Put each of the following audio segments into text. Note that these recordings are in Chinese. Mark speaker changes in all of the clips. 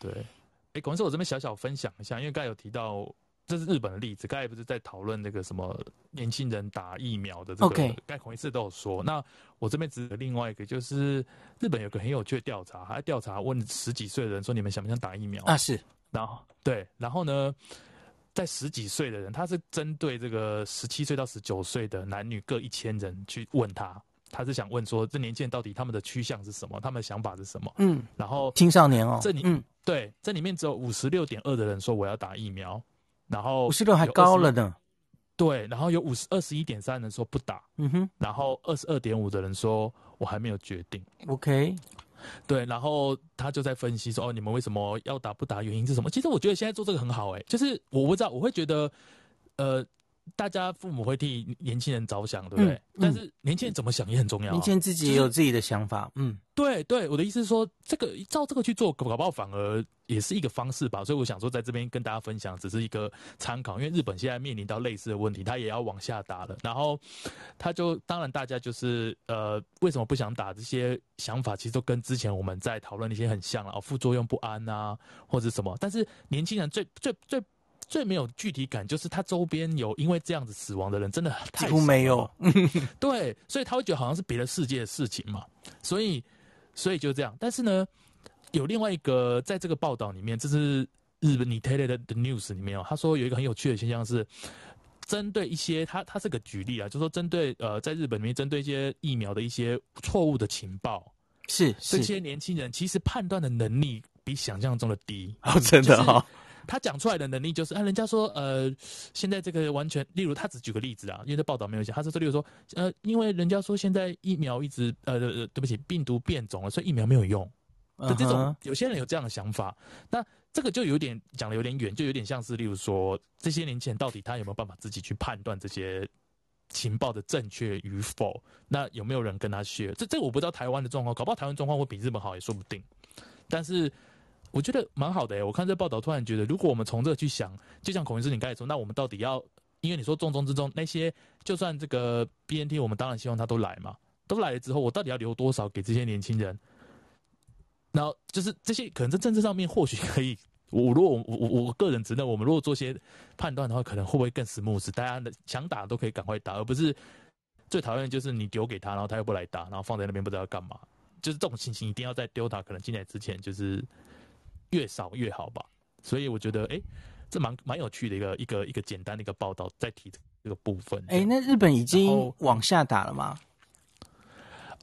Speaker 1: 对，哎、欸，孔医师，我这边小小分享一下，因为刚才有提到这是日本的例子，刚才不是在讨论那个什么年轻人打疫苗的这个，刚才孔医师都有说。那我这边指的另外一个就是日本有个很有趣的调查，还调查问十几岁的人说，你们想不想打疫苗
Speaker 2: 啊？是，
Speaker 1: 然后对，然后呢，在十几岁的人，他是针对这个十七岁到十九岁的男女各一千人去问他。他是想问说，这年轻人到底他们的趋向是什么？他们的想法是什么？
Speaker 2: 嗯，
Speaker 1: 然后
Speaker 2: 青少年哦，
Speaker 1: 这里嗯，对，这里面只有五十六点二的人说我要打疫苗，然后
Speaker 2: 五十六还高了呢。
Speaker 1: 对，然后有五十二十一点三人说不打，
Speaker 2: 嗯哼，
Speaker 1: 然后二十二点五的人说我还没有决定。
Speaker 2: OK，
Speaker 1: 对，然后他就在分析说，哦，你们为什么要打不打？原因是什么？其实我觉得现在做这个很好，欸，哎，就是我不知道，我会觉得，呃。大家父母会替年轻人着想，对不对？嗯嗯、但是年轻人怎么想也很重要、啊。
Speaker 2: 年轻人自己也有自己的想法，就是、嗯，
Speaker 1: 对对。我的意思是说，这个照这个去做，搞不好反而也是一个方式吧。所以我想说，在这边跟大家分享，只是一个参考。因为日本现在面临到类似的问题，他也要往下打了。然后他就当然大家就是呃，为什么不想打？这些想法其实都跟之前我们在讨论那些很像啊，副作用不安啊，或者什么。但是年轻人最最最。最没有具体感，就是他周边有因为这样子死亡的人，真的太
Speaker 2: 几乎没有。
Speaker 1: 对，所以他会觉得好像是别的世界的事情嘛。所以，所以就这样。但是呢，有另外一个在这个报道里面，这是日本 Nikkei 的 News 里面哦，他说有一个很有趣的现象是，针对一些他他是个举例啊，就是说针对呃在日本里面针对一些疫苗的一些错误的情报，
Speaker 2: 是，是
Speaker 1: 这些年轻人其实判断的能力比想象中的低。
Speaker 2: 哦，真的哈、哦。就是
Speaker 1: 他讲出来的能力就是啊，人家说呃，现在这个完全，例如他只举个例子啊，因为这报道没有讲，他是这例如说呃，因为人家说现在疫苗一直呃对不起，病毒变种了，所以疫苗没有用的这种，uh. 有些人有这样的想法，那这个就有点讲的有点远，就有点像是例如说这些年轻人到底他有没有办法自己去判断这些情报的正确与否？那有没有人跟他学？这这我不知道台湾的状况，搞不好台湾状况会比日本好也说不定，但是。我觉得蛮好的诶、我看这报道，突然觉得，如果我们从这去想，就像孔医师你刚才说，那我们到底要，因为你说重中之重那些，就算这个 BNT，我们当然希望他都来嘛，都来了之后，我到底要留多少给这些年轻人？然后就是这些可能在政治上面或许可以，我如果我我我个人觉得，我们如果做些判断的话，可能会不会更 smooth？大家的想打都可以赶快打，而不是最讨厌就是你丢给他，然后他又不来打，然后放在那边不知道要干嘛。就是这种情形一定要在丢他可能进来之前就是。越少越好吧，所以我觉得，哎、欸，这蛮蛮有趣的一个一个一个简单的一个报道，在提这个部分。
Speaker 2: 哎、欸，那日本已经往下打了吗？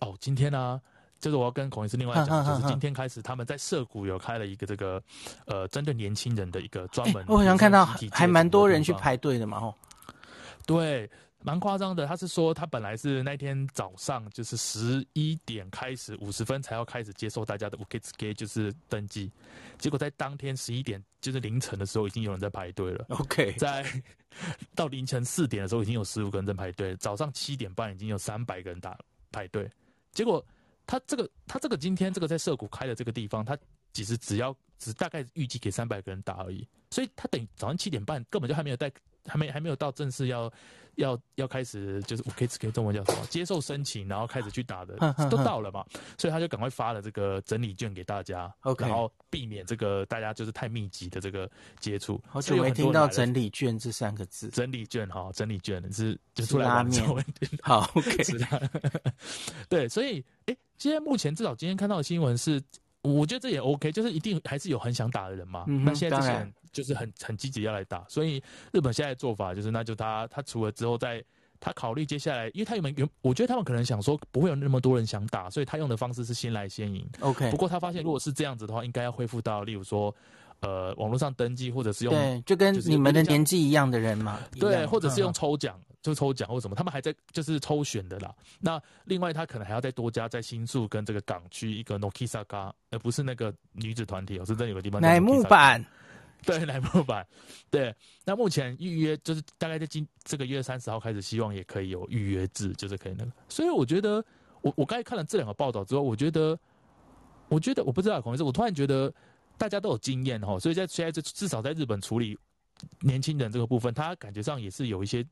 Speaker 1: 哦，今天呢、啊，就是我要跟孔医师另外讲，就是今天开始他们在涩谷有开了一个这个呃，针对年轻人的一个专门、欸。
Speaker 2: 我好像看到还蛮多人去排队的嘛，吼。
Speaker 1: 对。蛮夸张的，他是说他本来是那天早上就是十一点开始，五十分才要开始接受大家的 uketsuke 就是登记，结果在当天十一点就是凌晨的时候，已经有人在排队了。
Speaker 2: OK，
Speaker 1: 在到凌晨四点的时候，已经有十五个人在排队，早上七点半已经有三百个人打排队。结果他这个他这个今天这个在涩谷开的这个地方，他其实只要只大概预计给三百个人打而已，所以他等于早上七点半根本就还没有带。还没还没有到正式要要要开始，就是我可以可以中文叫什么？接受申请，然后开始去打的都到了嘛，所以他就赶快发了这个整理券给大家，OK，然后避免这个大家就是太密集的这个接触。
Speaker 2: 好久没听到整理券这三个字，
Speaker 1: 整理券哈，整理券是就出来拉面。
Speaker 2: 好，OK，
Speaker 1: 对，所以哎，现在目前至少今天看到的新闻是。我觉得这也 OK，就是一定还是有很想打的人嘛。嗯、那现在这些人就是很很积极要来打，所以日本现在的做法就是，那就他他除了之后再他考虑接下来，因为他有没有，我觉得他们可能想说不会有那么多人想打，所以他用的方式是先来先赢。
Speaker 2: OK，
Speaker 1: 不过他发现如果是这样子的话，应该要恢复到例如说。呃，网络上登记或者是用，
Speaker 2: 对，就跟你们的年纪一样的人嘛，
Speaker 1: 对，或者是用抽奖，就抽奖或什么，他们还在就是抽选的啦。那另外他可能还要再多加在新宿跟这个港区一个 Nokisaka，而不是那个女子团体，哦，是真的有个地方。
Speaker 2: 乃木坂，
Speaker 1: 对，乃木坂，对。那目前预约就是大概在今这个月三十号开始，希望也可以有预约制，就是可以那个。所以我觉得，我我刚才看了这两个报道之后，我觉得，我觉得我不知道可能是我突然觉得。大家都有经验哈，所以在现在至少在日本处理年轻人这个部分，他感觉上也是有一些，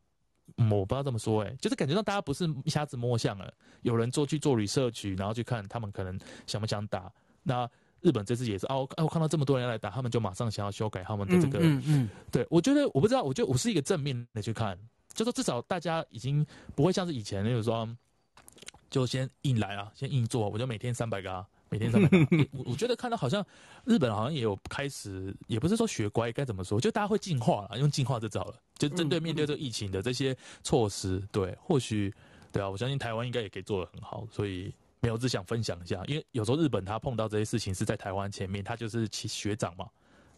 Speaker 1: 我不知道这么说哎、欸，就是感觉上大家不是瞎子摸象了，有人做去做 research，然后去看他们可能想不想打。那日本这次也是哦，哎，我看到这么多人来打，他们就马上想要修改他们的这个，
Speaker 2: 嗯嗯，
Speaker 1: 对我觉得我不知道，我觉得我是一个正面的去看，就说至少大家已经不会像是以前，就是说就先硬来啊，先硬做，我就每天三百个啊。每天上班，我我觉得看到好像日本好像也有开始，也不是说学乖，该怎么说？就大家会进化了，用进化这招了，就针对面对这个疫情的这些措施，对，或许对啊，我相信台湾应该也可以做得很好，所以没有只想分享一下，因为有时候日本他碰到这些事情是在台湾前面，他就是其学长嘛，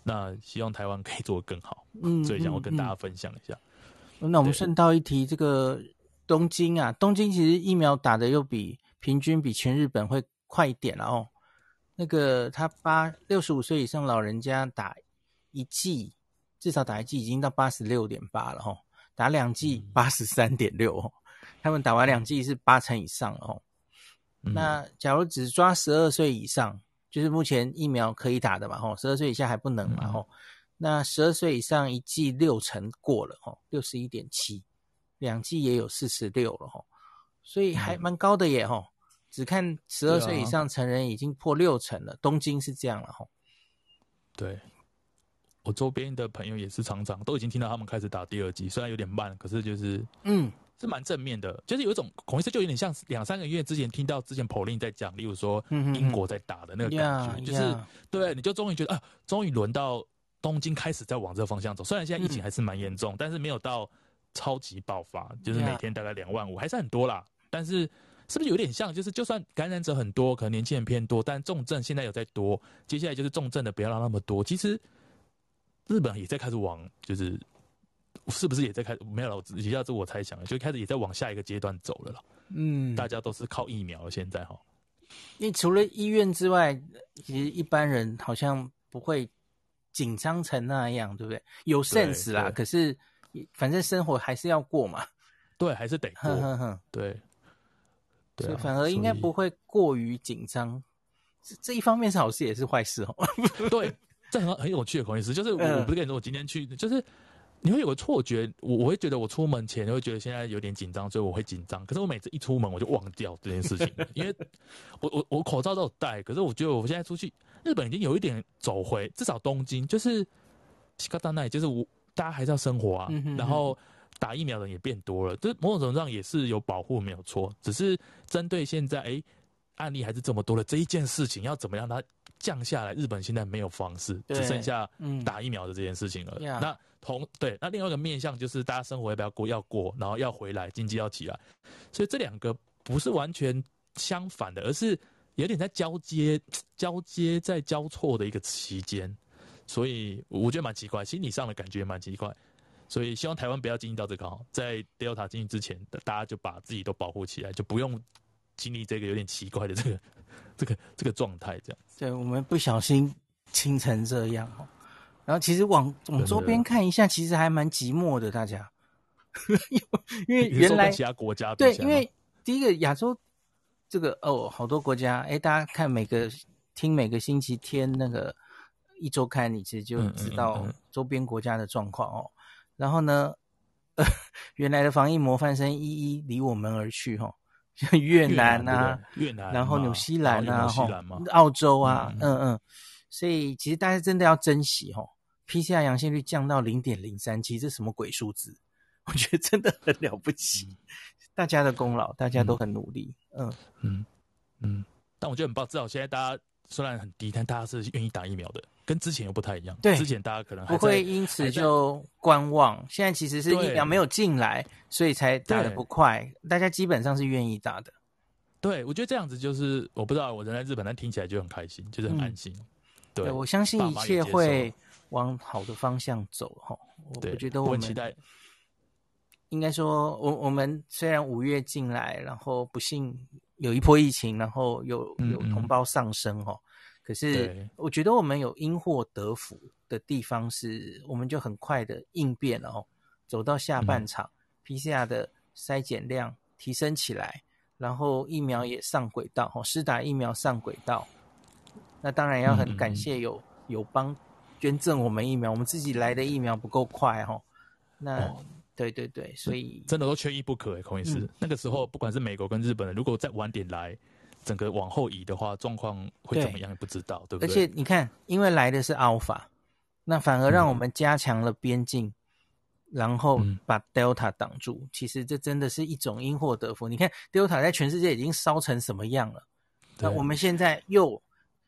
Speaker 1: 那希望台湾可以做得更好，嗯，所以想要跟大家分享一下。
Speaker 2: 那我们顺道一提，这个东京啊，东京其实疫苗打的又比平均比全日本会。快一点了哦，那个他八六十五岁以上老人家打一剂，至少打一剂已经到八十六点八了哦，打两剂八十三点六哦，他们打完两剂是八成以上哦。那假如只抓十二岁以上，就是目前疫苗可以打的嘛吼，十二岁以下还不能嘛吼。那十二岁以上一剂六成过了吼，六十一点七，两剂也有四十六了吼，所以还蛮高的耶吼。只看十二岁以上成人已经破六成了，啊、东京是这样了吼。
Speaker 1: 对，我周边的朋友也是常常都已经听到他们开始打第二剂，虽然有点慢，可是就是嗯，是蛮正面的，就是有一种孔医师就有点像两三个月之前听到之前 Pauline 在讲，例如说英国在打的那个感觉，嗯、就是.对，你就终于觉得啊，终于轮到东京开始在往这个方向走。虽然现在疫情还是蛮严重、嗯，但是没有到超级爆发，就是每天大概两万五，还是很多啦，但是。是不是有点像？就是就算感染者很多，可能年轻人偏多，但重症现在有在多。接下来就是重症的不要让那么多。其实日本也在开始往，就是是不是也在开始？没有了，我以下是我猜想的，就开始也在往下一个阶段走了了。嗯，大家都是靠疫苗现在哈。
Speaker 2: 因为除了医院之外，其实一般人好像不会紧张成那样，对不对？有 sense 啦，可是反正生活还是要过嘛。
Speaker 1: 对，还是得过。呵呵呵对。
Speaker 2: 所以反而应该不会过于紧张，这这一方面是好事也是坏事哦。
Speaker 1: 对，这很很有趣的孔医师，就是我我不是跟你说我今天去，就是你会有个错觉，我我会觉得我出门前会觉得现在有点紧张，所以我会紧张。可是我每次一出门我就忘掉这件事情，因为 我我我口罩都有戴，可是我觉得我现在出去日本已经有一点走回，至少东京就是西嘎达奈，就是我大家还是要生活啊，然后。打疫苗的人也变多了，这某种程度上也是有保护，没有错。只是针对现在，哎，案例还是这么多的这一件事情，要怎么样它降下来？日本现在没有方式，只剩下打疫苗的这件事情了。嗯、那同对，那另外一个面向就是大家生活要不要过？要过，然后要回来，经济要起来。所以这两个不是完全相反的，而是有点在交接、交接在交错的一个期间。所以我觉得蛮奇怪，心理上的感觉也蛮奇怪。所以希望台湾不要经历到这个，在 Delta 进去之前，大家就把自己都保护起来，就不用经历这个有点奇怪的这个这个这个状态，这样。
Speaker 2: 对，我们不小心亲成这样哦。然后其实往往周边看一下，其实还蛮寂寞的，大家。因为原来
Speaker 1: 其他国家
Speaker 2: 对，因为第一个亚洲这个哦，好多国家，哎，大家看每个听每个星期天那个一周刊，你其实就知道周边国家的状况哦。然后呢，呃，原来的防疫模范生一一离我们而去，哈，像越南啊，
Speaker 1: 越南，
Speaker 2: 然后纽西兰啊，哈，澳洲啊，嗯嗯，嗯，所以其实大家真的要珍惜，哈，PCR 阳性率降到零点零三，其实这什么鬼数字？我觉得真的很了不起，嗯、大家的功劳，大家都很努力，嗯。
Speaker 1: 嗯嗯，但我觉得很棒，至少现在大家虽然很低，但大家是愿意打疫苗的。跟之前又不太一样，对，之前大家可能还
Speaker 2: 不会因此就观望。现在其实是疫苗没有进来，所以才打的不快。大家基本上是愿意打的。
Speaker 1: 对，我觉得这样子就是，我不知道我人在日本，但听起来就很开心，就是很安心。嗯、对，
Speaker 2: 对，我相信一切会往好的方向走。哈，我觉得我们
Speaker 1: 期待。
Speaker 2: 应该说，我我们虽然五月进来，然后不幸有一波疫情，然后有有同胞丧生，哈。可是，我觉得我们有因祸得福的地方，是我们就很快的应变了哦，走到下半场，嗯，PCR 的筛检量提升起来，然后疫苗也上轨道，哦，施打疫苗上轨道。那当然要很感谢有友邦捐赠我们疫苗，我们自己来的疫苗不够快，哦，那，哦，对对对，所以
Speaker 1: 真的都缺一不可诶，孔医师，那个时候不管是美国跟日本人，如果再晚点来。整个往后移的话，状况会怎么样？不知道，对，对不对？
Speaker 2: 而且你看，因为来的是 Alpha，那反而让我们加强了边境，嗯、然后把 Delta 挡住。嗯、其实这真的是一种因祸得福。你看 Delta 在全世界已经烧成什么样了？那我们现在又，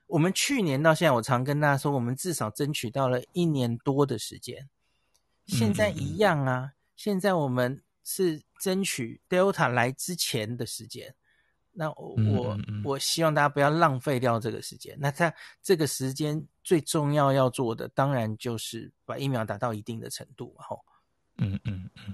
Speaker 2: 我们去年到现在，我常跟大家说，我们至少争取到了一年多的时间。现在一样啊，嗯、现在我们是争取 Delta 来之前的时间。那我、我希望大家不要浪费掉这个时间。那在这个时间最重要要做的，当然就是把疫苗打到一定的程度。吼，
Speaker 1: 嗯嗯嗯，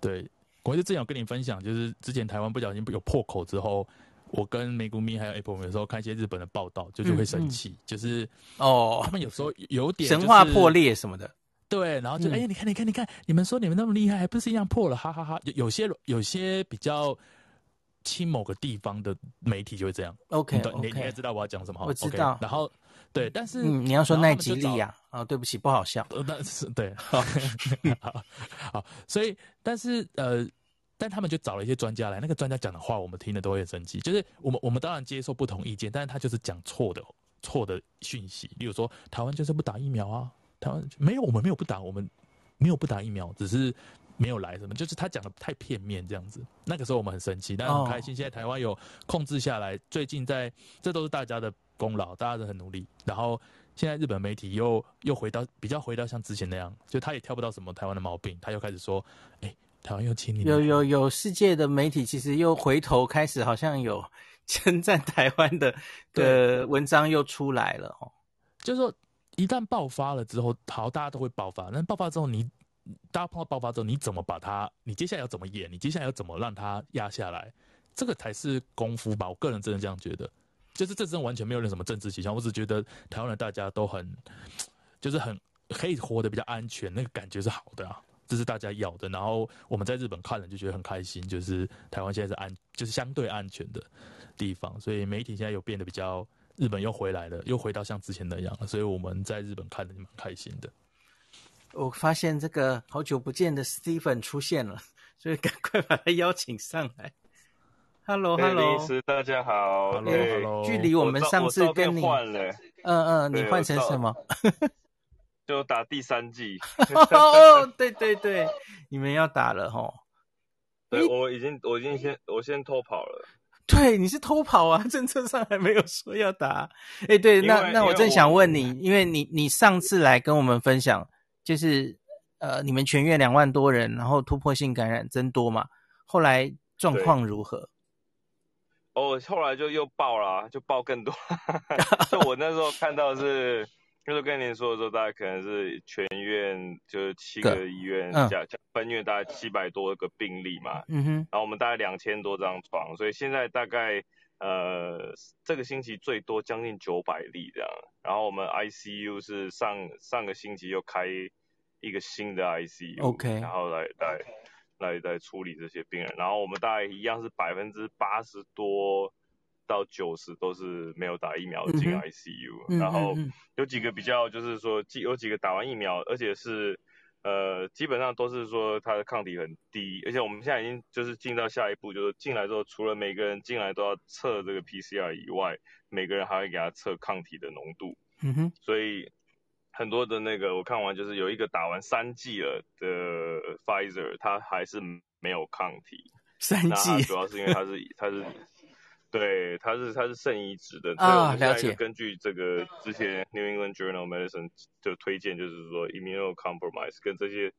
Speaker 1: 对，我就正想跟你分享，就是之前台湾不小心有破口之后，我跟美股咪还有 Apple 有时候看一些日本的报道，就是会生气，嗯嗯就是哦，他们有时候有点、就是、
Speaker 2: 神话破裂什么的。
Speaker 1: 对，然后就哎、嗯欸，你看，你看，你看，你们说你们那么厉害，还不是一样破了？哈哈哈，哈！有有些有些比较亲某个地方的媒体就会这样。
Speaker 2: OK，
Speaker 1: 你你应该知道我要讲什么？
Speaker 2: 我知道。
Speaker 1: Okay, 然后对，但是、
Speaker 2: 嗯、你要说奈吉利亚啊？对不起，不好笑。
Speaker 1: 但是对，好，好，所以但是呃，但他们就找了一些专家来，那个专家讲的话，我们听了都会很生气。就是我们我们当然接受不同意见，但是他就是讲错的错的讯息。例如说，台湾就是不打疫苗啊。台湾没有，我们没有不打，我们没有不打疫苗，只是没有来什么，就是他讲的太片面这样子。那个时候我们很生气，但很开心。现在台湾有控制下来，最近在这都是大家的功劳，大家都很努力。然后现在日本媒体又又回到比较回到像之前那样，就他也挑不到什么台湾的毛病，他又开始说：“哎，台湾又亲你。”
Speaker 2: 有有有，世界的媒体其实又回头开始，好像有称赞台湾的的文章又出来了哦，
Speaker 1: 就是说。一旦爆发了之后，好，大家都会爆发。那爆发之后你，你大家碰到爆发之后，你怎么把它？你接下来要怎么演？你接下来要怎么让它压下来？这个才是功夫吧。我个人真的这样觉得，就是这真的完全没有任什么政治倾向。我只觉得台湾人大家都很，就是很可以活得比较安全，那个感觉是好的啊，这是大家要的。然后我们在日本看了就觉得很开心，就是台湾现在是安，就是相对安全的地方。所以媒体现在有变得比较。日本又回来了，又回到像之前那样了，所以我们在日本看的就蛮开心的。
Speaker 2: 我发现这个好久不见的 Stephen 出现了，所以赶快把他邀请上来。Hello，Hello，
Speaker 3: 大家好。
Speaker 1: Hello，Hello。
Speaker 2: 距离我们上次跟你，
Speaker 3: 换了，
Speaker 2: 嗯嗯，你换成什么？
Speaker 3: 就打第三季。
Speaker 2: 哦，对对对，你们要打了吼。
Speaker 3: 对，我已经，我已经先，我先偷跑了。
Speaker 2: 对，你是偷跑啊！政策上还没有说要打。哎，对，那那我正想问你，因为你你上次来跟我们分享，就是呃，你们全院两万多人，然后突破性感染增多嘛，后来状况如何？
Speaker 3: 哦，后来就又爆了，就爆更多。就我那时候看到是。就是跟您说的时候，大概可能是全院就是七个医院加加分院大概七百多个病例嘛，嗯哼，然后我们大概两千多张床，所以现在大概呃这个星期最多将近九百例这样，然后我们 ICU 是上上个星期又开一个新的 ICU，OK，然后来来来来处理这些病人，然后我们大概一样是百分之八十多。到九十都是没有打疫苗进 ICU，、嗯、然后有几个比较就是说，有几个打完疫苗，而且是呃基本上都是说他的抗体很低，而且我们现在已经就是进到下一步，就是进来之后，除了每个人进来都要测这个 PCR 以外，每个人还会给他测抗体的浓度。嗯哼，所以很多的那个我看完就是有一个打完三剂了的 Pfizer，他还是没有抗体。
Speaker 2: 三剂，
Speaker 3: 主要是因为他是他是。对，它是它是肾移植的，所以我们现在就根据这个之前 New England Journal of Medicine 就推荐，就是说 immunocompromised 跟这些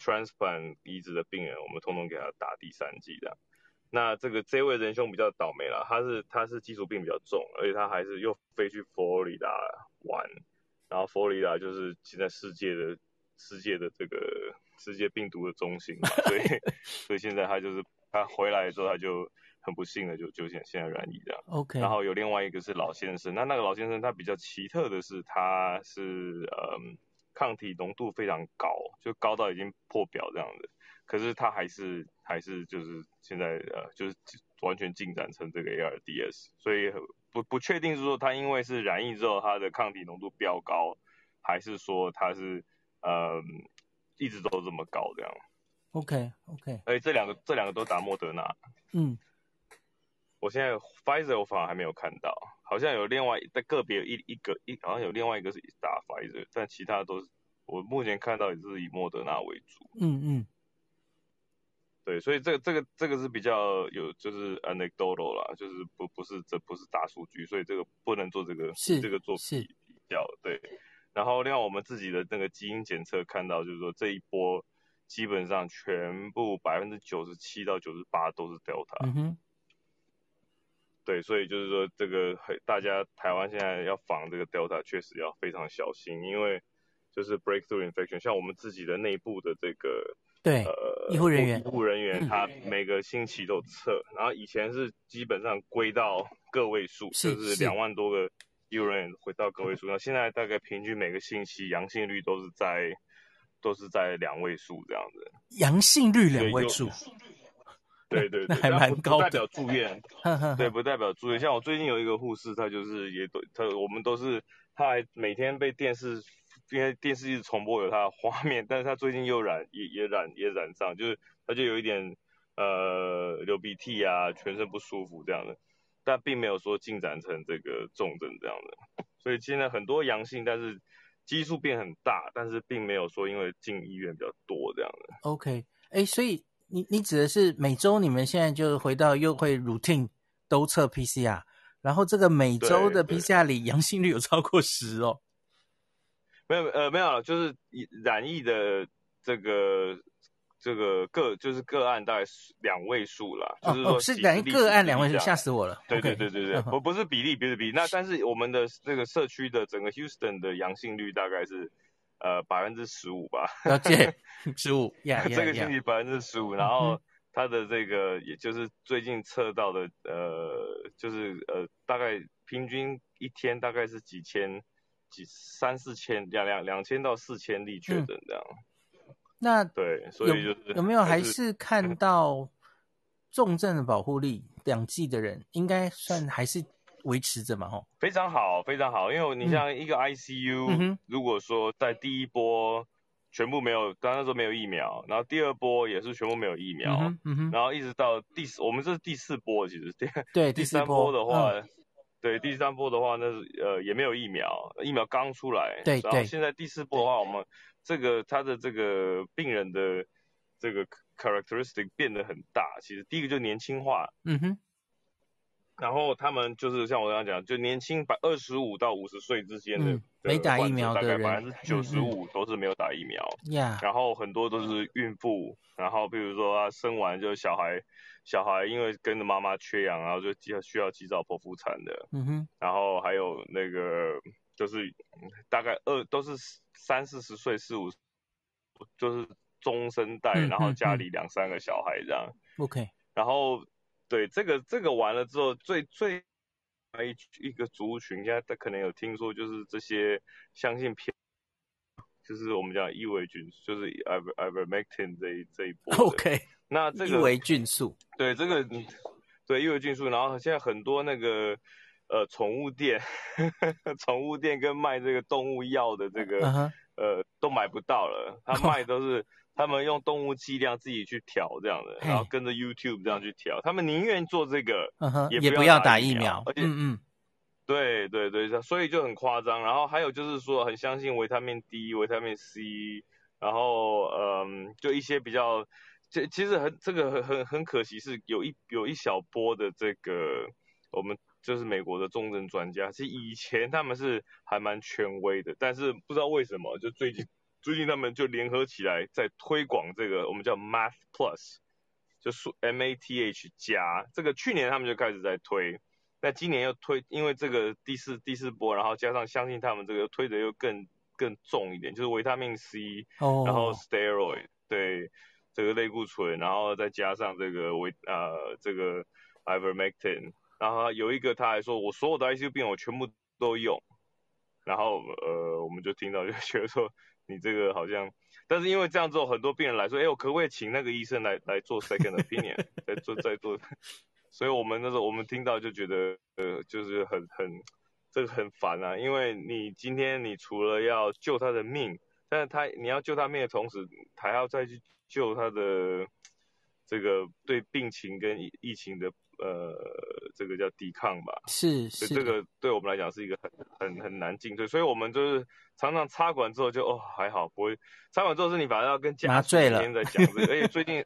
Speaker 3: transplant 移植的病人，我们通通给他打第三剂的。那这个这位仁兄比较倒霉了，他是他是基础病比较重，而且他还是又飞去佛罗里达玩，然后佛罗里达就是现在世界的世界的这个世界病毒的中心，所以 所以现在他就是他回来之后他就。很不幸的就就现现在染疫这样
Speaker 2: ，OK。
Speaker 3: 然后有另外一个是老先生，那那个老先生他比较奇特的是，他是嗯抗体浓度非常高，就高到已经破表这样的，可是他还是还是就是现在呃就是完全进展成这个 ARDS，所以不不确定是说他因为是染疫之后他的抗体浓度飙高，还是说他是呃一直都这么高这样。
Speaker 2: OK OK。
Speaker 3: 哎，这两个这两个都打莫德纳。嗯。我现在 Pfizer 我反而还没有看到，好像有另外在个别一一个一，好像有另外一个是打 Pfizer，但其他都是我目前看到也是以莫德纳为主。
Speaker 2: 嗯嗯。
Speaker 3: 对，所以这个这个这个是比较有就是 anecdotal 啦，就是不不是这不是大数据，所以这个不能做这个
Speaker 2: 是
Speaker 3: 这个做比比较。对。然后另外我们自己的那个基因检测看到，就是说这一波基本上全部百分之九十七到九十八都是 Delta。
Speaker 2: 嗯哼。
Speaker 3: 对，所以就是说，这个大家台湾现在要防这个 Delta，确实要非常小心，因为就是 breakthrough infection，像我们自己的内部的这个
Speaker 2: 对
Speaker 3: 呃
Speaker 2: 医护人员，
Speaker 3: 医护人员他每个星期都测，嗯，然后以前是基本上归到个位数，就是两万多个医护人员回到个位数，那现在大概平均每个星期阳性率都是在都是在两位数这样子，
Speaker 2: 阳性率两位数。
Speaker 3: 对对对，
Speaker 2: 还蛮高
Speaker 3: 代表住院，对，不代表住院。像我最近有一个护士，她就是也都她我们都是，她还每天被电视，因为电视一直重播有她的画面，但是她最近又染也也染也染上，就是她就有一点呃流鼻涕啊，全身不舒服这样的，但并没有说进展成这个重症这样的。所以现在很多阳性，但是基数变很大，但是并没有说因为进医院比较多这样的。
Speaker 2: OK，哎，所以。你你指的是每周你们现在就回到又会 routine 都测 PCR，然后这个每周的 PCR 里阳性率有超过十哦？
Speaker 3: 没有呃没有了，就是染疫的这个这个个就是个案大概两位数啦，
Speaker 2: 哦、
Speaker 3: 就是说
Speaker 2: 是染疫个案两位数，吓死我了。
Speaker 3: 对对对对对，不、不是比例，不是比例。那但是我们的这个社区的整个 Houston 的阳性率大概是。呃，百分之十五吧，
Speaker 2: 了解，十五，
Speaker 3: 这个星期百分之十五，然后它的这个，也就是最近测到的，呃，就是呃，大概平均一天大概是几千，几三四千，两两两千到四千例确诊这样。
Speaker 2: 嗯、那
Speaker 3: 对，所以就是
Speaker 2: 有，有没有还是看到重症的保护力，两剂的人应该算还是。维持着嘛，吼，
Speaker 3: 非常好，非常好。因为你像一个 ICU，、嗯、如果说在第一波全部没有，刚刚说没有疫苗，然后第二波也是全部没有疫苗，嗯嗯、然后一直到第四，我们这是第四波，其实第
Speaker 2: 对
Speaker 3: 第三波的话，嗯、对第三波的话，那是呃也没有疫苗，疫苗刚出来，
Speaker 2: 对，
Speaker 3: 然后现在第四波的话，我们这个他的这个病人的这个 characteristic 变得很大，其实第一个就年轻化，
Speaker 2: 嗯哼。
Speaker 3: 然后他们就是像我刚刚讲，就年轻百二十五到五十岁之间的、
Speaker 2: 嗯、没打疫苗的人，
Speaker 3: 大概百分之九十五都是没有打疫苗。
Speaker 2: 呀、嗯。
Speaker 3: 然后很多都是孕妇，然后比如说他生完就小孩，小孩因为跟着妈妈缺氧，然后就需要及早剖腹产的。
Speaker 2: 嗯哼。
Speaker 3: 然后还有那个就是大概二都是三四十岁四五，就是中生代、嗯，然后家里两三个小孩这样。
Speaker 2: OK。
Speaker 3: 然后。对，这个这个完了之后，最最一一个族群，应该他可能有听说，就是这些相信偏，就是我们讲异维菌，就是 iver ivermectin 这一这一波。
Speaker 2: OK，
Speaker 3: 那这个
Speaker 2: 异维菌素，
Speaker 3: 对这个，对异维菌素，然后现在很多那个呃宠物店，宠物店跟卖这个动物药的这个、uh -huh. 呃都买不到了，他 卖都是。他们用动物剂量自己去调这样的，然后跟着 YouTube 这样去调。他们宁愿做这个，
Speaker 2: 也不要打疫苗。
Speaker 3: 而且，嗯嗯，对对对，所以就很夸张。然后还有就是说，很相信维他命 D、维他命 C，然后嗯，就一些比较，这其实很这个很很很可惜，是有一有一小波的这个我们就是美国的重症专家，其实以前他们是还蛮权威的，但是不知道为什么就最近。最近他们就联合起来在推广这个，我们叫 Math Plus，就数 M A T H 加。这个去年他们就开始在推，那今年又推，因为这个第四第四波，然后加上相信他们这个推的又更更重一点，就是维他命 C，、oh. 然后 Steroid，对，这个类固醇，然后再加上这个维呃这个 Ivermectin，然后有一个他还说，我所有的 ICU 病我全部都用，然后呃我们就听到就觉得说。你这个好像，但是因为这样之后，很多病人来说，哎，我可不可以请那个医生来来做 second opinion，再做再做，所以我们那时候我们听到就觉得，呃，就是很很这个很烦啊，因为你今天你除了要救他的命，但是他你要救他命的同时，还要再去救他的这个对病情跟疫情的呃这个叫抵抗吧，
Speaker 2: 是是，
Speaker 3: 这个对我们来讲是一个很很很难进退，所以我们就是常常插管之后就哦还好不会，插管之后是你反而要跟家属每天在讲这个，而且最近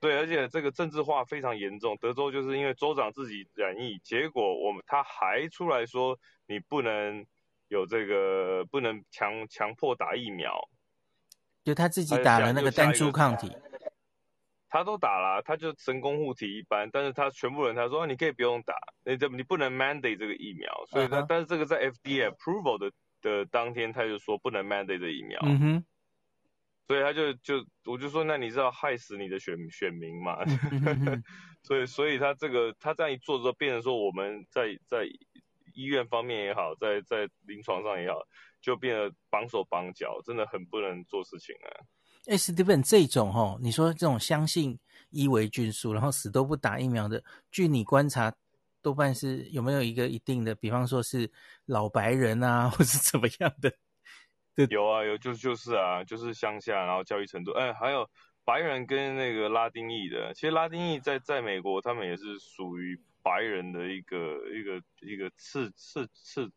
Speaker 3: 对，而且这个政治化非常严重，德州就是因为州长自己染疫，结果我们他还出来说你不能有这个不能强强迫打疫苗，
Speaker 2: 就他自己打了那个单株抗体。
Speaker 3: 他都打了，他就神功护体一般，但是他全部人他说你可以不用打，你这你不能 mandate 这个疫苗，所以他、uh huh. 但是这个在 FDA approval 的的当天他就说不能 mandate 这疫苗，嗯哼、uh，huh. 所以他就就我就说那你知道害死你的选选民嘛，uh huh. 所以所以他这个他这样一做之后，变成说我们在在医院方面也好，在在临床上也好，就变得绑手绑脚，真的很不能做事情啊。
Speaker 2: 哎，Steven，这种吼，你说这种相信伊维菌素，然后死都不打疫苗的，据你观察，多半是有没有一个一定的，比方说是老白人啊，或是怎么样的？对，
Speaker 3: 有啊，有就就是啊，就是乡下，然后教育程度，哎，还有白人跟那个拉丁裔的，其实拉丁裔在在美国，他们也是属于白人的一个一个一个次次次。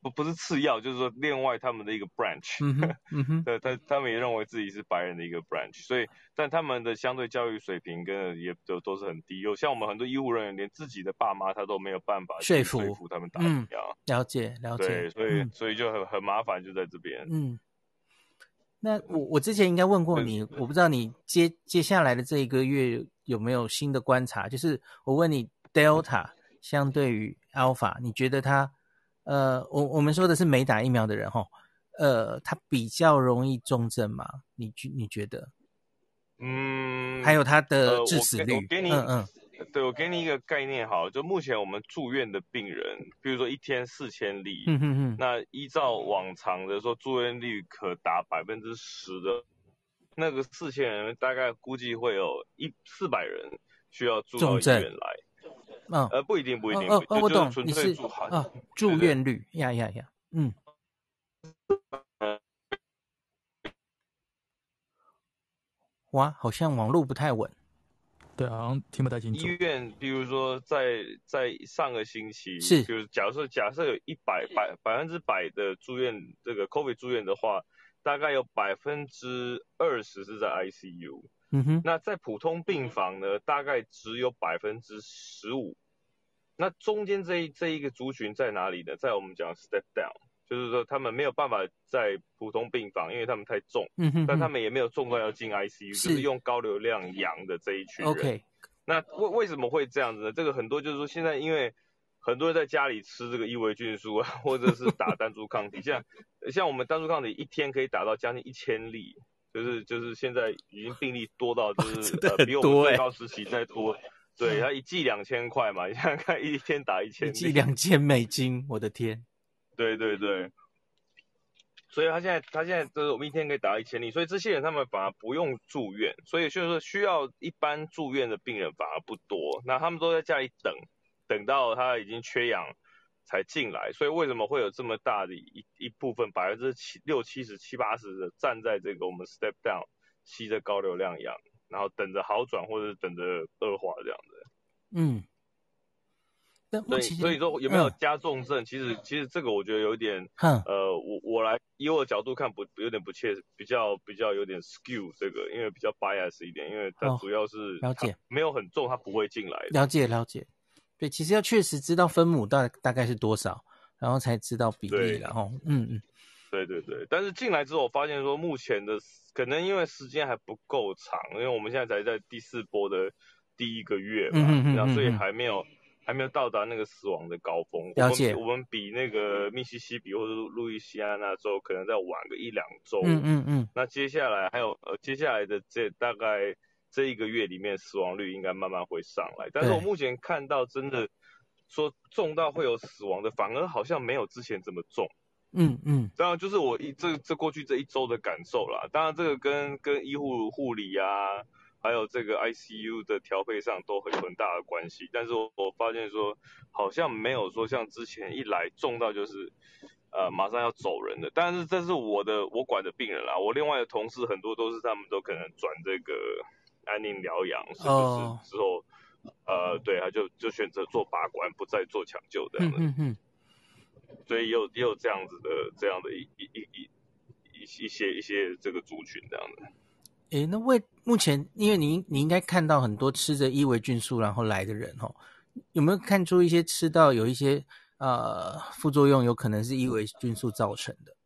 Speaker 3: 不不是次要，就是说另外他们的一个 branch，嗯哼，嗯对，他他们也认为自己是白人的一个 branch，所以但他们的相对教育水平跟也都都是很低，有像我们很多医务人员连自己的爸妈他都没有办法说服说服他们打疫苗，
Speaker 2: 嗯，了解了解，
Speaker 3: 对，所以、嗯、所以就很很麻烦就在这边，
Speaker 2: 嗯，那我我之前应该问过你，我不知道你接接下来的这一个月有没有新的观察，就是我问你 Delta 相对于 Alpha，你觉得它？呃，我我们说的是没打疫苗的人哈，呃，他比较容易重症吗？你觉你觉得？
Speaker 3: 嗯，
Speaker 2: 还有他的致死率？
Speaker 3: 呃、我给你，嗯嗯，对，我给你一个概念好，就目前我们住院的病人，比如说一天四千例，嗯哼哼，那依照往常的说，住院率可达百分之十的，那个四千人大概估计会有一四百人需要住到医院来。
Speaker 2: 嗯，
Speaker 3: 呃，不一定，不一定，
Speaker 2: 哦哦，我懂，
Speaker 3: 你是
Speaker 2: 啊，住院率呀呀呀，嗯，哇，好像网络不太稳，
Speaker 1: 对，好像听不太清楚。
Speaker 3: 医院，比如说在在上个星期，
Speaker 2: 是，
Speaker 3: 就是假设假设有一百百百分之百的住院这个 COVID 住院的话，大概有百分之二十是在 ICU。嗯哼，那在普通病房呢，大概只有百分之十五。那中间这一这一个族群在哪里呢？在我们讲 step down，就是说他们没有办法在普通病房，因为他们太重。嗯哼，但他们也没有重到要进 ICU，是就是用高流量养的这一群人。
Speaker 2: OK，
Speaker 3: 那为为什么会这样子呢？这个很多就是说，现在因为很多人在家里吃这个伊维菌素啊，或者是打单株抗体，像像我们单株抗体一天可以打到将近一千例。就是就是现在已经病例多到就 是、哦欸、呃比我们最高时期再多，对，他一剂两千块嘛，你想想看一天打一千，一
Speaker 2: 剂两千美金，我的天，
Speaker 3: 对对对，所以他现在他现在就是我们一天可以打一千例，所以这些人他们反而不用住院，所以就是说需要一般住院的病人反而不多，那他们都在家里等，等到他已经缺氧。才进来，所以为什么会有这么大的一一部分百分之七六七十七八十的站在这个我们 step down 吸着高流量氧，然后等着好转或者是等着恶化这样子。
Speaker 2: 嗯。
Speaker 3: 那，所以说有没有加重症？嗯、其实其实这个我觉得有点，
Speaker 2: 嗯、
Speaker 3: 呃，我我来以我的角度看不有点不切，比较比较有点 skew 这个，因为比较 bias 一点，因为它主要是、
Speaker 2: 哦、了解
Speaker 3: 没有很重，它不会进来。
Speaker 2: 了解了解。对，其实要确实知道分母大大概是多少，然后才知道比例，然后嗯嗯，
Speaker 3: 对对对。但是进来之后，我发现说目前的可能因为时间还不够长，因为我们现在才在第四波的第一个月嘛，嗯嗯嗯，所以还没有还没有到达那个死亡的高峰。
Speaker 2: 了解。
Speaker 3: 我们，我们比那个密西西比或者路易西安那州可能再晚个一两周。
Speaker 2: 嗯嗯嗯。
Speaker 3: 那接下来还有呃接下来的这大概。这一个月里面死亡率应该慢慢会上来，但是我目前看到真的说重到会有死亡的，反而好像没有之前这么重。
Speaker 2: 嗯嗯，
Speaker 3: 当然就是我一这这过去这一周的感受啦。当然这个跟跟医护护理啊，还有这个 ICU 的调配上都很有很大的关系。但是我我发现说好像没有说像之前一来重到就是呃马上要走人的。但是这是我的我管的病人啦，我另外的同事很多都是他们都可能转这个。安宁疗养是不是之后呃，对，他就就选择做拔管，不再做抢救这样的。嗯嗯。所以也有也有这样子的这样的一一一一一一些一些这个族群这样的。
Speaker 2: 诶，那为目前，因为你你应该看到很多吃着伊维菌素然后来的人哦，有没有看出一些吃到有一些呃副作用，有可能是伊维菌素造成的？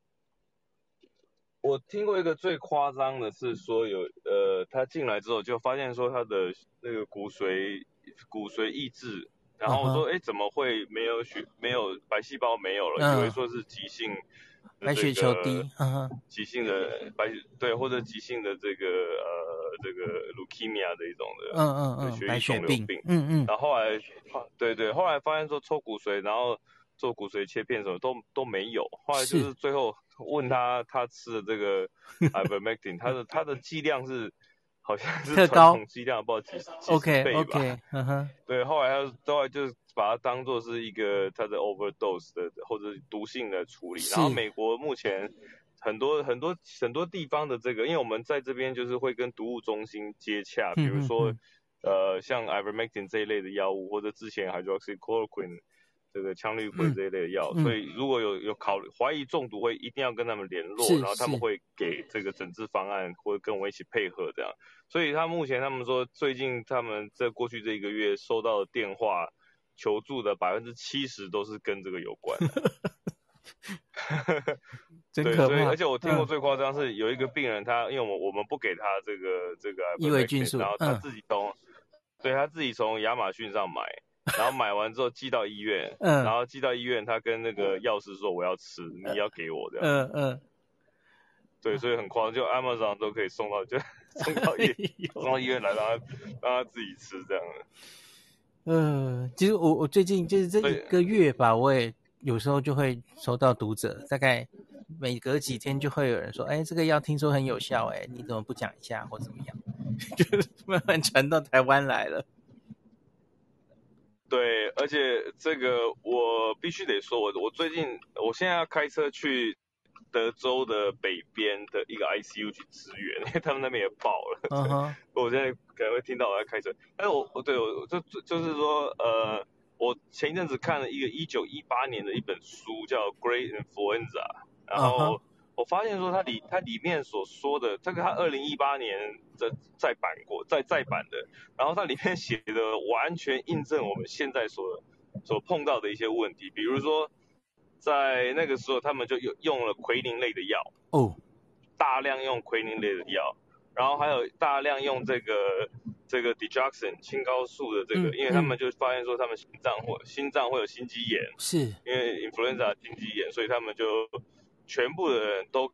Speaker 3: 我听过一个最夸张的是说有呃，他进来之后就发现说他的那个骨髓骨髓抑制，然后我说哎、uh huh. 怎么会没有血没有白细胞没有了，以为、uh huh. 说是急性。
Speaker 2: 白血球低，
Speaker 3: 急性的白对，或者急性的这个呃这个 leukemia 的一种的，
Speaker 2: 嗯嗯嗯，血液肿瘤病，嗯嗯，
Speaker 3: 然后后来对对，后来发现说抽骨髓，然后做骨髓切片什么都都没有，后来就是最后问他他吃的这个 ivermectin，他的他的剂量是。好像是传统剂量，不知道几几十倍吧。
Speaker 2: Uh huh.
Speaker 3: 对，后来他后来就是把它当做是一个它的 overdose 的或者毒性的处理。然后美国目前很多很多很多地方的这个，因为我们在这边就是会跟毒物中心接洽，比如说、嗯、呃像 ivermectin 这一类的药物，或者之前 hydroxychloroquine。这个羟氯喹这一类的药，嗯、所以如果有有考虑怀疑中毒，会一定要跟他们联络，然后他们会给这个诊治方案，或者跟我一起配合这样。所以他目前他们说，最近他们在过去这一个月收到的电话求助的百分之七十都是跟这个有关的。
Speaker 2: 真可怕。
Speaker 3: 对，所以而且我听过最夸张是有一个病人，他因为我们我们不给他这个这个
Speaker 2: 伊维菌素，
Speaker 3: 然后他自己从，嗯、对他自己从亚马逊上买。然后买完之后寄到医院，嗯，然后寄到医院，他跟那个药师说，我要吃，你要给我这样，嗯嗯，对，所以很夸张，就 Amazon 都可以送到，就 送到医 送到医院来，让他让他自己吃这样的。
Speaker 2: 嗯，其实我我最近就是这一个月吧，我也有时候就会收到读者，大概每隔几天就会有人说，哎，这个药听说很有效，哎，你怎么不讲一下或怎么样？就是慢慢传到台湾来了。
Speaker 3: 对，而且这个我必须得说，我我最近我现在要开车去德州的北边的一个 ICU 去支援，因为他们那边也爆了。Uh. 我现在可能会听到我在开车，但是我我对我就就就是说，呃，我前一阵子看了一个一九一八年的一本书，叫《Great Influenza》，然后。Uh huh. 我发现说它里它里面所说的这个，它二零一八年的再版过再再版的，然后它里面写的完全印证我们现在所所碰到的一些问题，比如说在那个时候他们就用用了奎宁类的药哦，大量用奎宁类的药，然后还有大量用这个这个 digoxin 青蒿素的这个，因为他们就发现说他们心脏或心脏会有心肌炎，
Speaker 2: 是
Speaker 3: 因为 influenza 心肌炎，所以他们就。全部的人都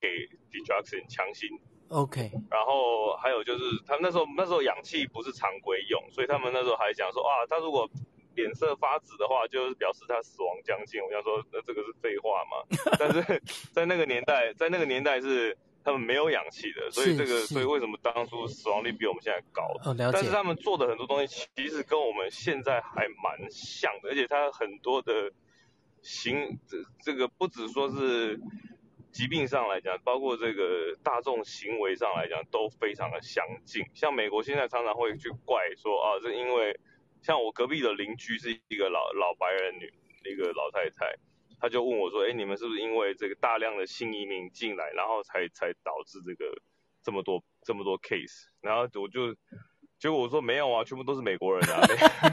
Speaker 3: 给 digoxin 强心
Speaker 2: ，OK。
Speaker 3: 然后还有就是，他们那时候那时候氧气不是常规用，所以他们那时候还讲说，啊，他如果脸色发紫的话，就是表示他死亡将近。我想说，那这个是废话嘛？但是在那个年代，在那个年代是他们没有氧气的，所以这个，所以为什么当初死亡率比我们现在高？
Speaker 2: 哦，了解。
Speaker 3: 但是他们做的很多东西其实跟我们现在还蛮像的，而且他很多的。行，这这个不只说是疾病上来讲，包括这个大众行为上来讲，都非常的相近。像美国现在常常会去怪说啊，这因为像我隔壁的邻居是一个老老白人女，一个老太太，她就问我说，哎，你们是不是因为这个大量的新移民进来，然后才才导致这个这么多这么多 case？然后我就。结果我说没有啊，全部都是美国人啊，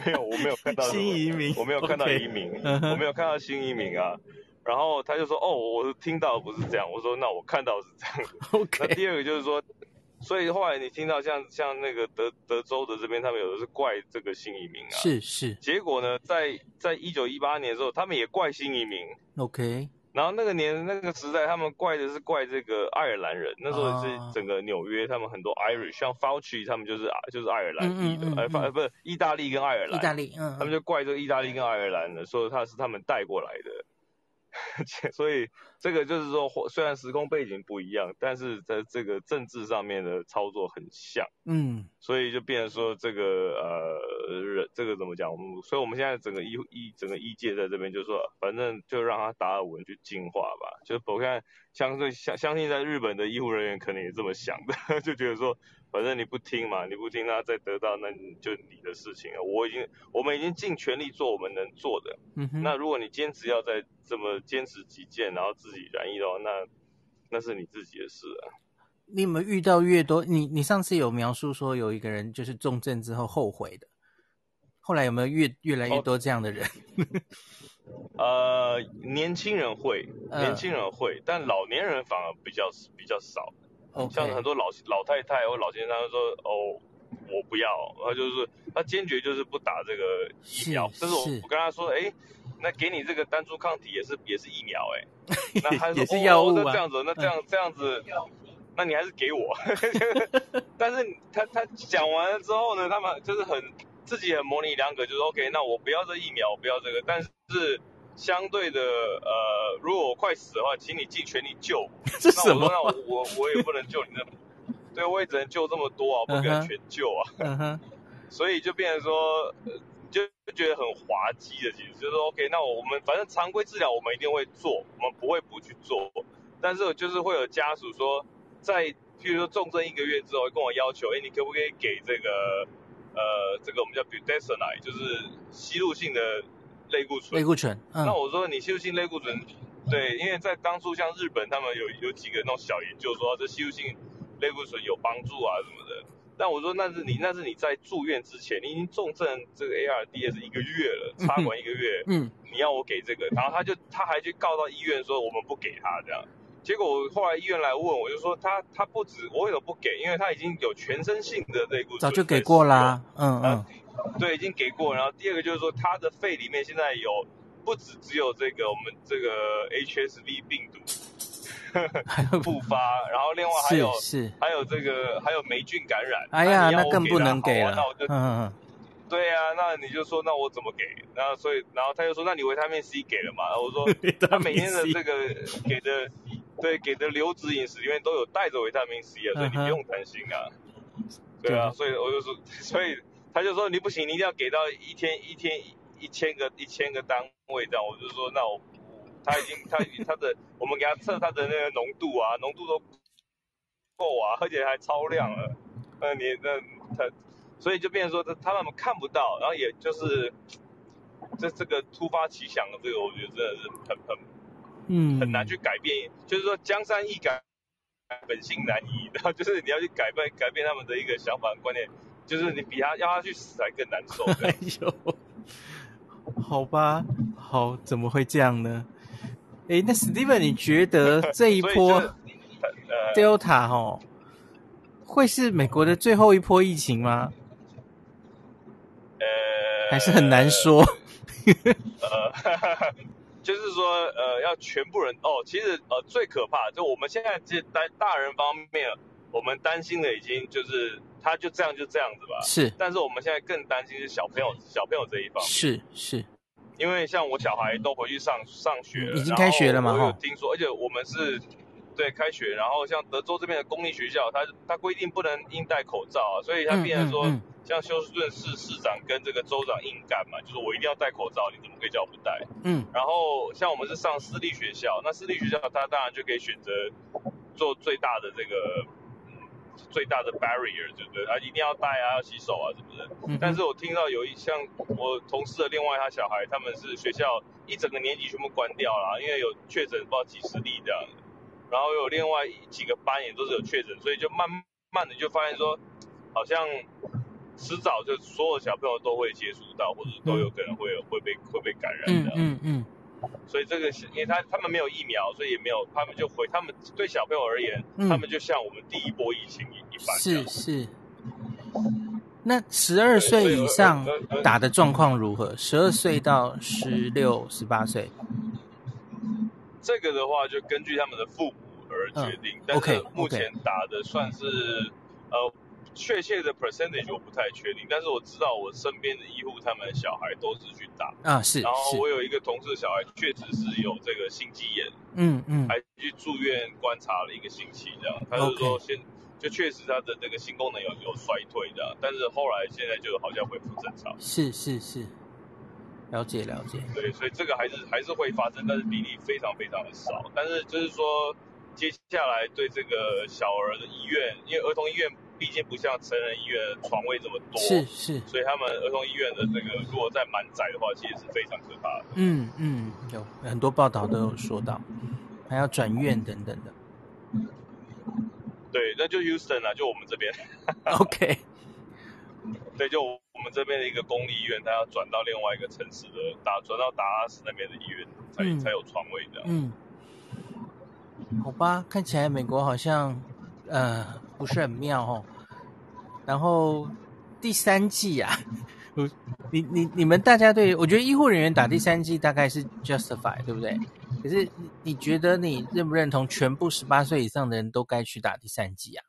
Speaker 3: 没 没有，我没有看到
Speaker 2: 新移民，
Speaker 3: 我没有看到移民，Okay. 我没有看到新移民啊。然后他就说，哦，我听到不是这样。我说那我看到是这样。
Speaker 2: OK。
Speaker 3: 那第二个就是说，所以后来你听到像像那个德德州的这边，他们有的是怪这个新移民啊，
Speaker 2: 是是。
Speaker 3: 结果呢，在在一九一八年的时候，他们也怪新移民。
Speaker 2: OK。
Speaker 3: 然后那个年那个时代，他们怪的是怪这个爱尔兰人。那时候是整个纽约，他们很多 Irish，像 Fauci 他们就是就是爱尔兰裔的，呃，不不是意大利跟爱尔兰，
Speaker 2: 意大利，嗯，
Speaker 3: 他们就怪这个意大利跟爱尔兰的，说他是他们带过来的。所以这个就是说，虽然时空背景不一样，但是在这个政治上面的操作很像，
Speaker 2: 嗯，
Speaker 3: 所以就变成说这个呃人这个怎么讲？我们所以我们现在整个医医整个医界在这边就是说，反正就让他达尔文去进化吧。就我看相对相相信在日本的医护人员可能也这么想的，就觉得说。反正你不听嘛，你不听，那再得到，那就你的事情了。我已经，我们已经尽全力做我们能做的。
Speaker 2: 嗯哼。
Speaker 3: 那如果你坚持要再这么坚持己见，然后自己染疫的话，那那是你自己的事啊。
Speaker 2: 你有没有遇到越多？你你上次有描述说有一个人就是重症之后后悔的，后来有没有越越来越多这样的人？
Speaker 3: 哦、呃，年轻人会，年轻人会、呃，但老年人反而比较比较少。Okay. 像很多老老太太或老先生，他说：“哦，我不要。”他就是他坚决就是不打这个疫苗。但是我我跟他说：“哎，那给你这个单株抗体也是也是疫苗哎。”那他说：“
Speaker 2: 也是药物、啊
Speaker 3: 哦、那这样子，那这样、嗯、这样子，那你还是给我。”但是他他讲完了之后呢，他们就是很自己很模棱两可，就是 OK，那我不要这疫苗，我不要这个，但是。相对的，呃，如果我快死的话，请你尽全力救我。
Speaker 2: 这什么？
Speaker 3: 那我那我我我也不能救你那么，对，我也只能救这么多啊，不可能全救啊。
Speaker 2: 嗯哼。
Speaker 3: 所以就变成说，就就觉得很滑稽的，其实就是说 OK，那我们反正常规治疗我们一定会做，我们不会不去做。但是就是会有家属说，在譬如说重症一个月之后，跟我要求，哎，你可不可以给这个呃这个我们叫 budesonide，就是吸入性的。类固醇，
Speaker 2: 类固醇。嗯、
Speaker 3: 那我说你吸入性类固醇，对，因为在当初像日本他们有有几个那种小研究说这吸入性类固醇有帮助啊什么的。但我说那是你那是你在住院之前，你已经重症这个 ARDS 一个月了，插管一个月，
Speaker 2: 嗯，
Speaker 3: 你要我给这个，然后他就他还去告到医院说我们不给他这样。结果我后来医院来问我就说他他不止我为什么不给？因为他已经有全身性的类固醇，
Speaker 2: 早就给过啦，嗯嗯。
Speaker 3: 对，已经给过。然后第二个就是说，他的肺里面现在有不止只有这个我们这个 HSV 病毒 复发，然后另外还有
Speaker 2: 是，是
Speaker 3: 还有这个还有霉菌感染。
Speaker 2: 哎呀，那更不能给了。
Speaker 3: 那我就
Speaker 2: 嗯嗯。
Speaker 3: 对呀、啊，那你就说那我怎么给？然后所以然后他就说，那你维他命 C 给了嘛？然后我说他每天的这个给的对给的流质饮食里面都有带着维他命 C 啊，所以你不用担心啊。对啊，所以我就说所以。他就说你不行，你一定要给到一天一天一千个一千个单位这样。我就说那我他已经他已经他的我们给他测他的那个浓度啊，浓度都够啊，而且还超量了。那你那他所以就变成说他他们看不到，然后也就是这这个突发奇想的这个，我觉得真的是很很嗯很难去改变。就是说江山易改，本性难移，然后就是你要去改变改变他们的一个想法观念。就是你比他要他去死还更难受。哎呦，
Speaker 2: 好吧，好，怎么会这样呢？哎，那 Steven，你觉得 这一波 Delta 哦，会是美国的最后一波疫情吗？
Speaker 3: 呃，
Speaker 2: 还是很难说。
Speaker 3: 呃，就是说，呃，要全部人哦，其实呃，最可怕就我们现在这大大人方面，我们担心的已经就是。他就这样就这样子吧，
Speaker 2: 是。
Speaker 3: 但是我们现在更担心是小朋友，小朋友这一方面。
Speaker 2: 是是。
Speaker 3: 因为像我小孩都回去上上学了，
Speaker 2: 已经开学了嘛？
Speaker 3: 我有听说，而且我们是，对，开学。然后像德州这边的公立学校，他他规定不能硬戴口罩啊，所以他变成说，嗯嗯嗯、像休斯顿市市长跟这个州长硬干嘛，就是我一定要戴口罩，你怎么可以叫我不戴？
Speaker 2: 嗯。
Speaker 3: 然后像我们是上私立学校，那私立学校他当然就可以选择做最大的这个。最大的 barrier 对不对？啊一定要戴啊，要洗手啊什么的。嗯。但是我听到有一像我同事的另外他小孩，他们是学校一整个年级全部关掉了，因为有确诊不知道几十例这样。然后有另外几个班也都是有确诊，所以就慢慢的就发现说，好像迟早就所有小朋友都会接触到，或者都有可能会有会被会被感染这样。
Speaker 2: 嗯嗯。嗯
Speaker 3: 所以这个是因为他他们没有疫苗，所以也没有，他们就回他们对小朋友而言，嗯、他们就像我们第一波疫情一一般。
Speaker 2: 是是。那十二岁以上打的状况如何？十二岁到十六、十八岁。
Speaker 3: 这个的话就根据他们的父母而决定，嗯、但是目前打的算是.呃确切的 percentage 我不太确定，但是我知道我身边的医护他们的小孩都是去打
Speaker 2: 啊，是。
Speaker 3: 然后我有一个同事的小孩确实是有这个心肌炎，
Speaker 2: 嗯嗯，
Speaker 3: 还去住院观察了一个星期这样。他就说先就确实他的这个心功能有有衰退这样，但是后来现在就好像恢复正常。
Speaker 2: 是是是，了解了解。
Speaker 3: 对，所以这个还是还是会发生，但是比例非常非常的少。但是就是说接下来对这个小儿的医院，因为儿童医院。毕竟不像成人医院的床位这么多，
Speaker 2: 是是，
Speaker 3: 所以他们儿童医院的这个如果在满载的话，其实是非常可怕的。
Speaker 2: 嗯嗯，有很多报道都有说到，还要转院等等的。
Speaker 3: 对，那就 Houston 啊，就我们这边。
Speaker 2: OK。
Speaker 3: 对，就我们这边的一个公立医院，它要转到另外一个城市的，打转到达拉斯那边的医院，才、嗯、才有床位的。
Speaker 2: 嗯。好吧，看起来美国好像。呃，不是很妙哦。然后第三季啊，你你你们大家对，我觉得医护人员打第三季大概是 justify，对不对？可是你觉得你认不认同全部十八岁以上的人都该去打第三季啊？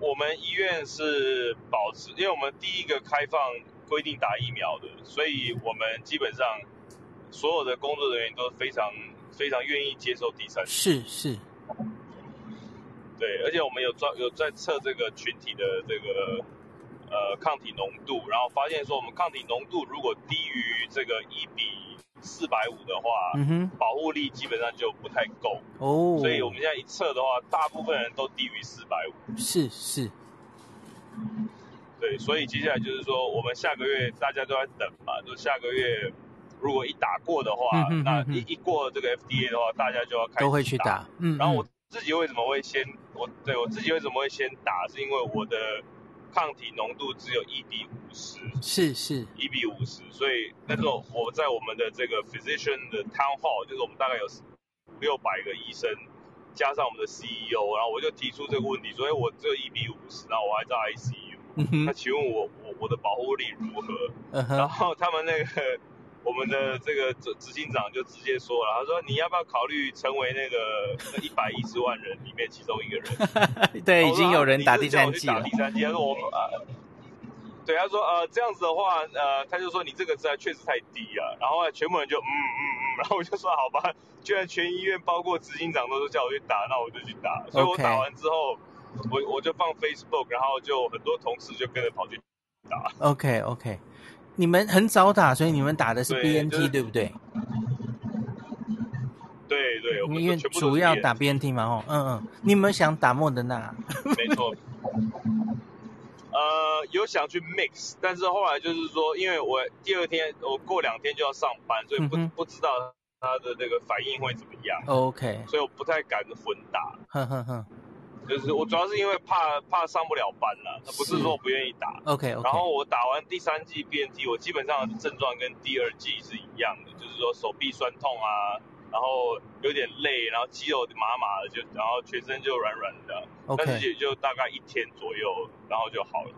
Speaker 3: 我们医院是保持，因为我们第一个开放规定打疫苗的，所以我们基本上所有的工作人员都非常非常愿意接受第三季。
Speaker 2: 是是。
Speaker 3: 对，而且我们有专有在测这个群体的这个呃抗体浓度，然后发现说我们抗体浓度如果低于这个一比四百五的话，嗯哼，保护力基本上就不太够哦。所以我们现在一测的话，大部分人都低于四百五。
Speaker 2: 是是。
Speaker 3: 对，所以接下来就是说，我们下个月大家都在等嘛，就下个月如果一打过的话，嗯哼嗯哼，那一一过这个 FDA 的话，大家就要开始
Speaker 2: 都会去打。嗯，嗯，
Speaker 3: 然后我。自己为什么会先我对我自己为什么会先打？是因为我的抗体浓度只有一比五十，
Speaker 2: 是是，
Speaker 3: 一比五十，所以那时候我在我们的这个 physician 的 town hall，就是我们大概有六百个医生，加上我们的 CEO，然后我就提出这个问题，所以我只有一比五十，然后我还在 ICU，那请问我我我的保护力如何？然后他们那个。我们的这个执执行长就直接说了，他说，你要不要考虑成为那个一百一十万人里面其中一个人？
Speaker 2: 对，已经有人打第三剂了。
Speaker 3: 打第三季，他说我们啊，对，他说呃这样子的话，呃，他就说你这个实在确实太低了。然后全部人就嗯嗯嗯，然后我就说好吧，居然全医院包括执行长都说叫我去打，那我就去打。所以我打完之后，我我就放 Facebook，然后就很多同事就跟着跑去打。
Speaker 2: OK OK。你们很早打，所以你们打的是 BNT 对，就是、对不对？
Speaker 3: 对对，我们
Speaker 2: 因为主要打 BNT 嘛，哦，嗯嗯。你们想打莫德纳？
Speaker 3: 没错。呃，有想去 mix，但是后来就是说，因为我第二天我过两天就要上班，所以不、嗯、不知道他的那个反应会怎么样。
Speaker 2: OK。
Speaker 3: 所以我不太敢混打。
Speaker 2: 哼哼哼。
Speaker 3: 就是我主要是因为怕怕上不了班了，不是说我不愿意打。
Speaker 2: OK OK。
Speaker 3: 然后我打完第三剂 BNT，我基本上症状跟第二剂是一样的，就是说手臂酸痛啊，然后有点累，然后肌肉麻麻的，就然后全身就软软的。OK。但是也就大概一天左右，然后就好了。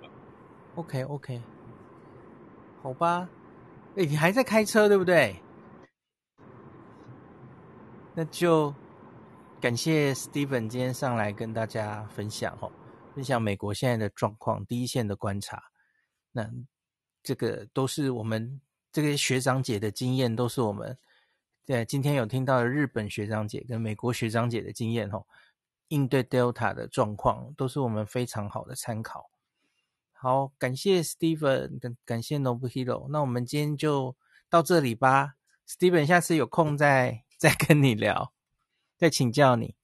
Speaker 2: OK OK。好吧。哎，你还在开车对不对？那就。感谢 Steven 今天上来跟大家分享哦，分享美国现在的状况，第一线的观察。那这个都是我们这个学长姐的经验，都是我们对今天有听到的日本学长姐跟美国学长姐的经验哦，应对 Delta 的状况都是我们非常好的参考。好，感谢 Steven，感感谢 Nobuhiro，那我们今天就到这里吧。Steven，下次有空再再跟你聊。再请教你，